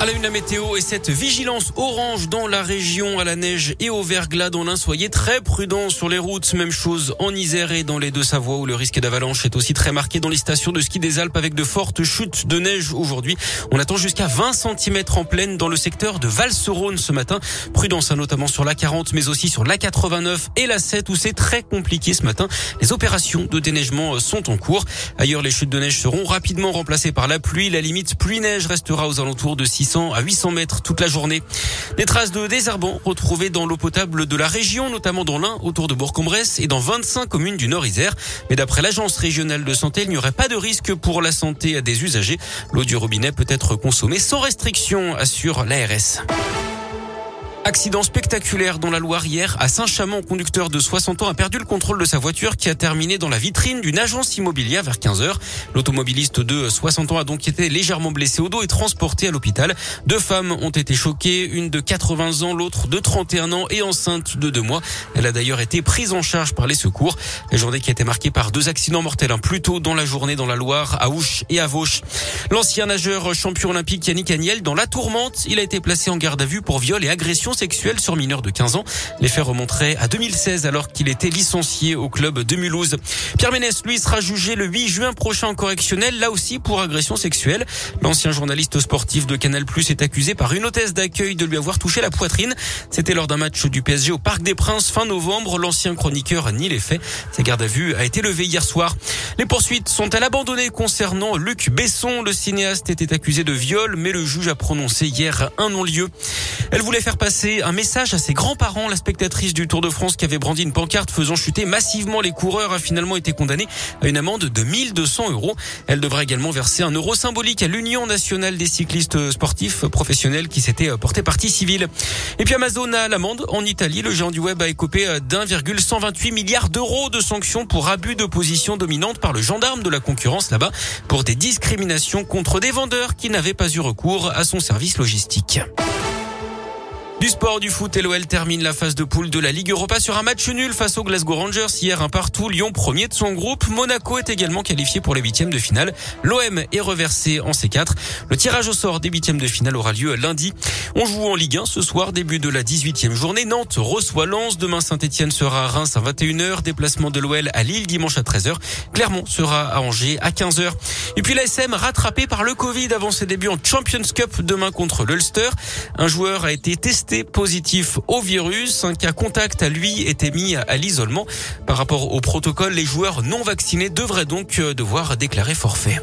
À la une, la météo et cette vigilance orange dans la région à la neige et au verglas dans l'Ain. Soyez très prudents sur les routes. Même chose en Isère et dans les Deux-Savoie où le risque d'avalanche est aussi très marqué dans les stations de ski des Alpes avec de fortes chutes de neige aujourd'hui. On attend jusqu'à 20 cm en pleine dans le secteur de Val-Serone ce matin. Prudence hein, notamment sur la 40 mais aussi sur la 89 et la 7 où c'est très compliqué ce matin. Les opérations de déneigement sont en cours. Ailleurs, les chutes de neige seront rapidement remplacées par la pluie. La limite pluie-neige restera aux alentours de 6 à 800 mètres toute la journée. Des traces de désherbants retrouvées dans l'eau potable de la région, notamment dans l'Ain, autour de Bourg-en-Bresse et dans 25 communes du Nord-Isère. Mais d'après l'agence régionale de santé, il n'y aurait pas de risque pour la santé des usagers. L'eau du robinet peut être consommée sans restriction, assure l'ARS. Accident spectaculaire dans la Loire hier à Saint-Chamond. Conducteur de 60 ans a perdu le contrôle de sa voiture qui a terminé dans la vitrine d'une agence immobilière vers 15 heures. L'automobiliste de 60 ans a donc été légèrement blessé au dos et transporté à l'hôpital. Deux femmes ont été choquées, une de 80 ans, l'autre de 31 ans et enceinte de deux mois. Elle a d'ailleurs été prise en charge par les secours. La journée qui a été marquée par deux accidents mortels, un plus tôt dans la journée dans la Loire, à Ouche et à Vauche. L'ancien nageur champion olympique Yannick Agnel dans la tourmente, il a été placé en garde à vue pour viol et agression sexuelle sur mineur de 15 ans. Les faits remonteraient à 2016 alors qu'il était licencié au club de Mulhouse. Pierre Ménès, lui, sera jugé le 8 juin prochain en correctionnel, là aussi pour agression sexuelle. L'ancien journaliste sportif de Canal Plus est accusé par une hôtesse d'accueil de lui avoir touché la poitrine. C'était lors d'un match du PSG au Parc des Princes fin novembre. L'ancien chroniqueur nie les faits. Sa garde à vue a été levée hier soir. Les poursuites sont-elles abandonnées concernant Luc Besson? Le cinéaste était accusé de viol, mais le juge a prononcé hier un non-lieu. Elle voulait faire passer un message à ses grands-parents. La spectatrice du Tour de France qui avait brandi une pancarte faisant chuter massivement les coureurs a finalement été condamnée à une amende de 1200 euros. Elle devra également verser un euro symbolique à l'Union nationale des cyclistes sportifs professionnels qui s'était porté partie civile. Et puis Amazon a l'amende en Italie. Le géant du web a écopé d'1,128 milliards d'euros de sanctions pour abus de position dominante par le gendarme de la concurrence là-bas pour des discriminations contre des vendeurs qui n'avaient pas eu recours à son service logistique. Du sport, du foot, l'OL termine la phase de poule de la Ligue Europa sur un match nul face aux Glasgow Rangers. Hier, un partout. Lyon, premier de son groupe. Monaco est également qualifié pour les huitièmes de finale. L'OM est reversé en C4. Le tirage au sort des huitièmes de finale aura lieu lundi. On joue en Ligue 1 ce soir, début de la 18e journée. Nantes reçoit Lens. Demain, Saint-Etienne sera à Reims à 21h. Déplacement de l'OL à Lille dimanche à 13h. Clermont sera à Angers à 15h. Et puis l'ASM rattrapé par le Covid avant ses débuts en Champions Cup demain contre l'Ulster. Un joueur a été testé positif au virus. Un cas contact a lui été mis à l'isolement. Par rapport au protocole, les joueurs non vaccinés devraient donc euh, devoir déclarer forfait.